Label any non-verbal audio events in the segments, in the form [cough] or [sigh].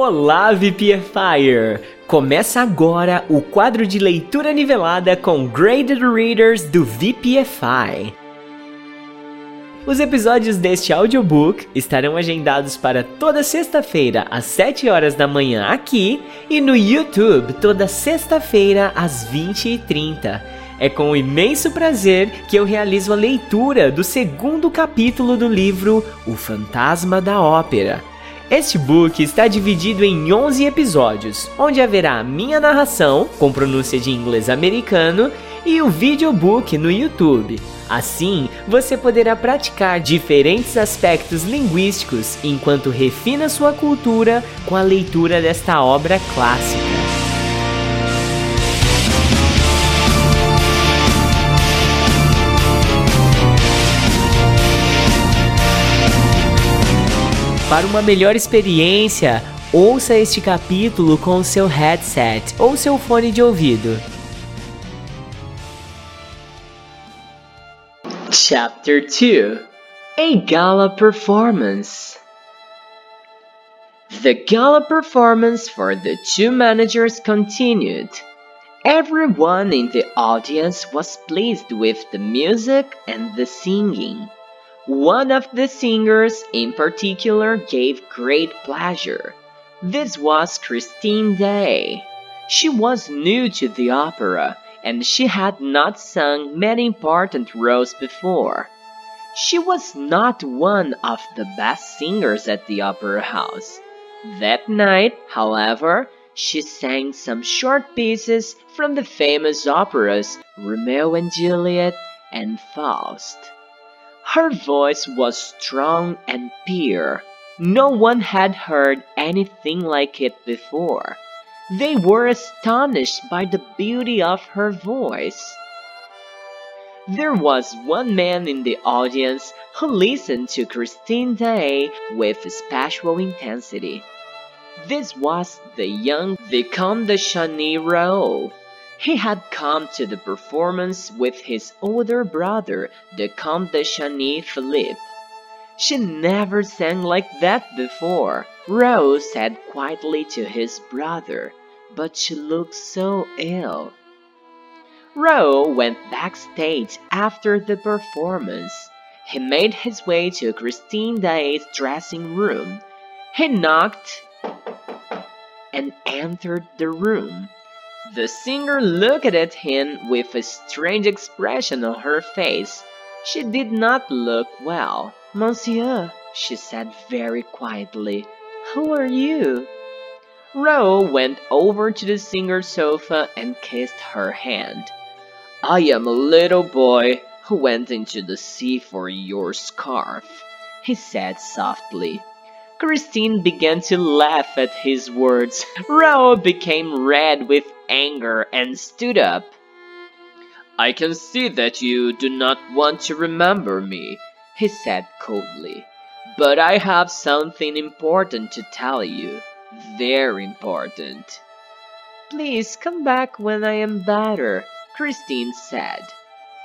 Olá, VPFire! Começa agora o quadro de leitura nivelada com Graded Readers do VPFI. Os episódios deste audiobook estarão agendados para toda sexta-feira às 7 horas da manhã aqui e no YouTube toda sexta-feira às 20h30. É com imenso prazer que eu realizo a leitura do segundo capítulo do livro O Fantasma da Ópera. Este book está dividido em 11 episódios, onde haverá a minha narração, com pronúncia de inglês americano, e o videobook no YouTube. Assim, você poderá praticar diferentes aspectos linguísticos enquanto refina sua cultura com a leitura desta obra clássica. Para uma melhor experiência, ouça este capítulo com seu headset ou seu fone de ouvido. Chapter 2 A Gala Performance The gala performance for the two managers continued. Everyone in the audience was pleased with the music and the singing. One of the singers in particular gave great pleasure. This was Christine Daae. She was new to the opera and she had not sung many important roles before. She was not one of the best singers at the opera house. That night, however, she sang some short pieces from the famous operas Romeo and Juliet and Faust. Her voice was strong and pure. No one had heard anything like it before. They were astonished by the beauty of her voice. There was one man in the audience who listened to Christine Daae with special intensity. This was the young Vicomte de Raoul. He had come to the performance with his older brother, the Comte de Chagny Philippe. She never sang like that before, Raoul said quietly to his brother, but she looked so ill. Raoul went backstage after the performance. He made his way to Christine Daae's dressing room. He knocked and entered the room. The singer looked at him with a strange expression on her face. She did not look well. Monsieur, she said very quietly, who are you? Raoul went over to the singer's sofa and kissed her hand. I am a little boy who went into the sea for your scarf, he said softly. Christine began to laugh at his words. Raoul became red with anger and stood up. I can see that you do not want to remember me, he said coldly. But I have something important to tell you. Very important. Please come back when I am better, Christine said.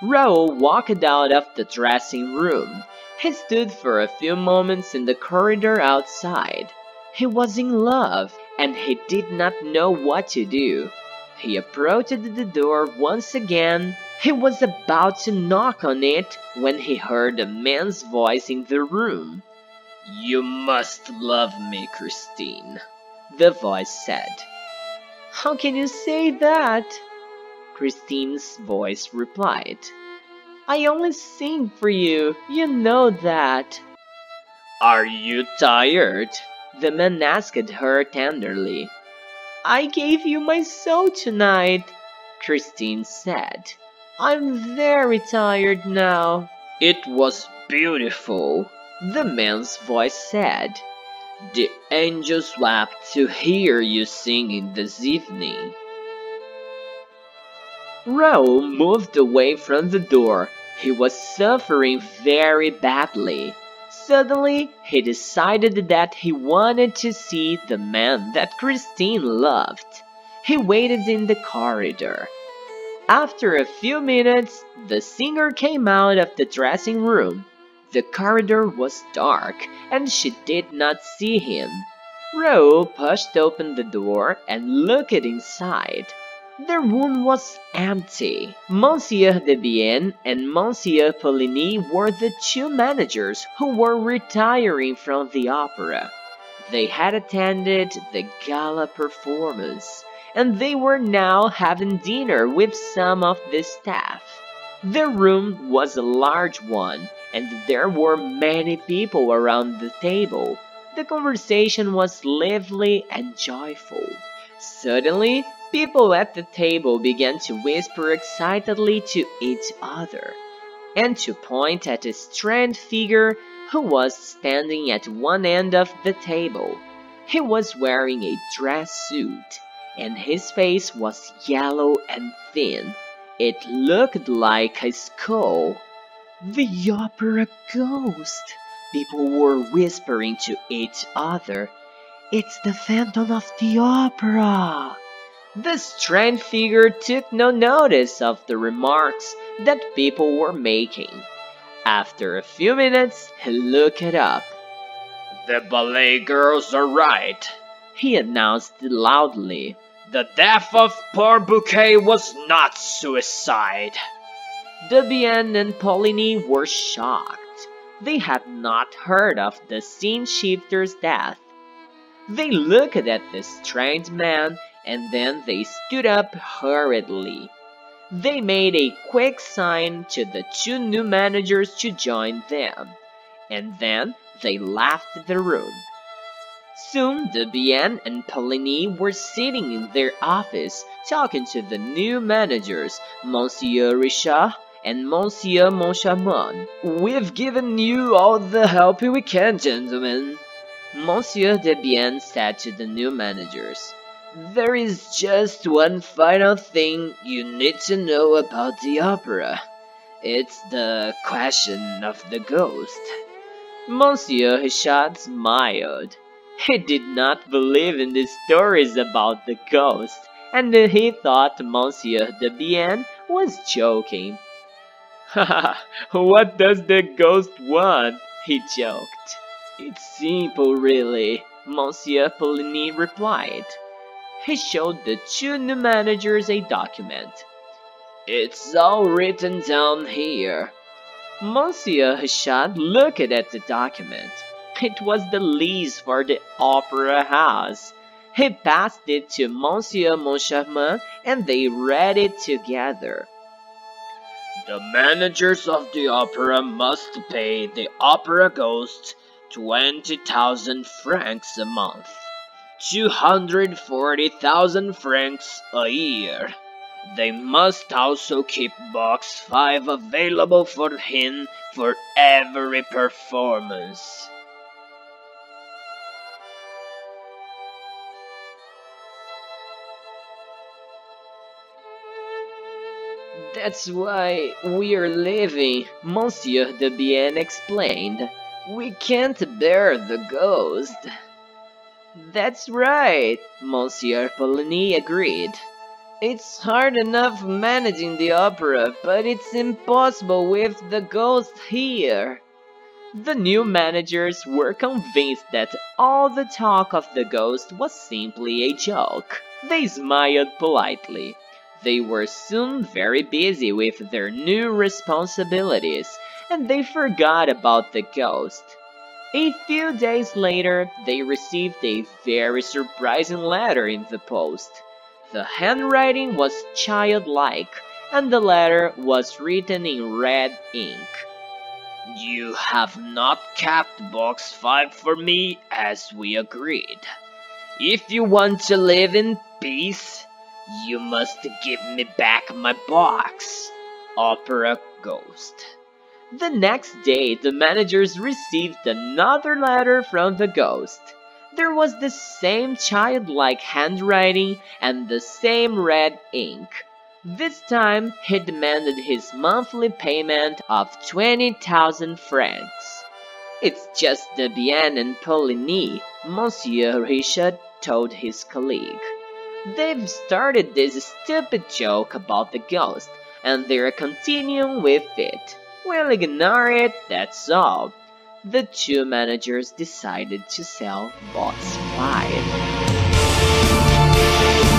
Raoul walked out of the dressing room. He stood for a few moments in the corridor outside. He was in love, and he did not know what to do. He approached the door once again. He was about to knock on it when he heard a man's voice in the room. You must love me, Christine, the voice said. How can you say that? Christine's voice replied. I only sing for you, you know that. Are you tired? The man asked her tenderly. I gave you my soul tonight, Christine said. I'm very tired now. It was beautiful, the man's voice said. The angels wept to hear you singing this evening. Raoul moved away from the door. He was suffering very badly. Suddenly, he decided that he wanted to see the man that Christine loved. He waited in the corridor. After a few minutes, the singer came out of the dressing room. The corridor was dark, and she did not see him. Raoul pushed open the door and looked inside. The room was empty. Monsieur de Debienne and Monsieur Poligny were the two managers who were retiring from the opera. They had attended the gala performance, and they were now having dinner with some of the staff. The room was a large one, and there were many people around the table. The conversation was lively and joyful. Suddenly, people at the table began to whisper excitedly to each other, and to point at a strange figure who was standing at one end of the table. He was wearing a dress suit, and his face was yellow and thin. It looked like a skull. The opera ghost! People were whispering to each other. It's the Phantom of the Opera! The strange figure took no notice of the remarks that people were making. After a few minutes, he looked up. The ballet girls are right, he announced loudly. The death of poor Buquet was not suicide. Debienne and Poligny were shocked. They had not heard of the scene shifter's death. They looked at the strange man and then they stood up hurriedly. They made a quick sign to the two new managers to join them, and then they left the room. Soon Debienne and Poligny were sitting in their office talking to the new managers, Monsieur Richard and Monsieur Moncharmin. We've given you all the help we can, gentlemen, Monsieur Debienne said to the new managers. There is just one final thing you need to know about the opera. It's the question of the ghost. Monsieur Richard smiled. He did not believe in the stories about the ghost, and he thought Monsieur Debienne was joking. [laughs] what does the ghost want? he joked. It's simple, really, Monsieur Poligny replied he showed the two new managers a document. It's all written down here. Monsieur Richard looked at the document. It was the lease for the opera house. He passed it to Monsieur Moncharmin and they read it together. The managers of the opera must pay the opera ghost 20,000 francs a month. 240,000 francs a year. They must also keep box 5 available for him for every performance. That's why we're leaving, Monsieur de Debienne explained. We can't bear the ghost. That's right, Monsieur Poligny agreed. It's hard enough managing the opera, but it's impossible with the ghost here. The new managers were convinced that all the talk of the ghost was simply a joke. They smiled politely. They were soon very busy with their new responsibilities, and they forgot about the ghost. A few days later, they received a very surprising letter in the post. The handwriting was childlike, and the letter was written in red ink. You have not kept box 5 for me as we agreed. If you want to live in peace, you must give me back my box. Opera Ghost. The next day, the managers received another letter from the ghost. There was the same childlike handwriting and the same red ink. This time, he demanded his monthly payment of 20,000 francs. It's just Debienne and Poligny, Monsieur Richard told his colleague. They've started this stupid joke about the ghost, and they're continuing with it. We'll ignore it, that's all. the two managers decided to sell Box 5.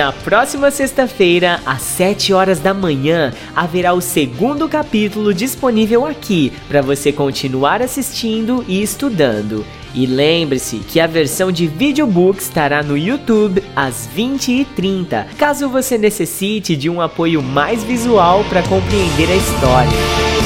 Na próxima sexta-feira, às 7 horas da manhã, haverá o segundo capítulo disponível aqui para você continuar assistindo e estudando. E lembre-se que a versão de videobook estará no YouTube às 20h30, caso você necessite de um apoio mais visual para compreender a história.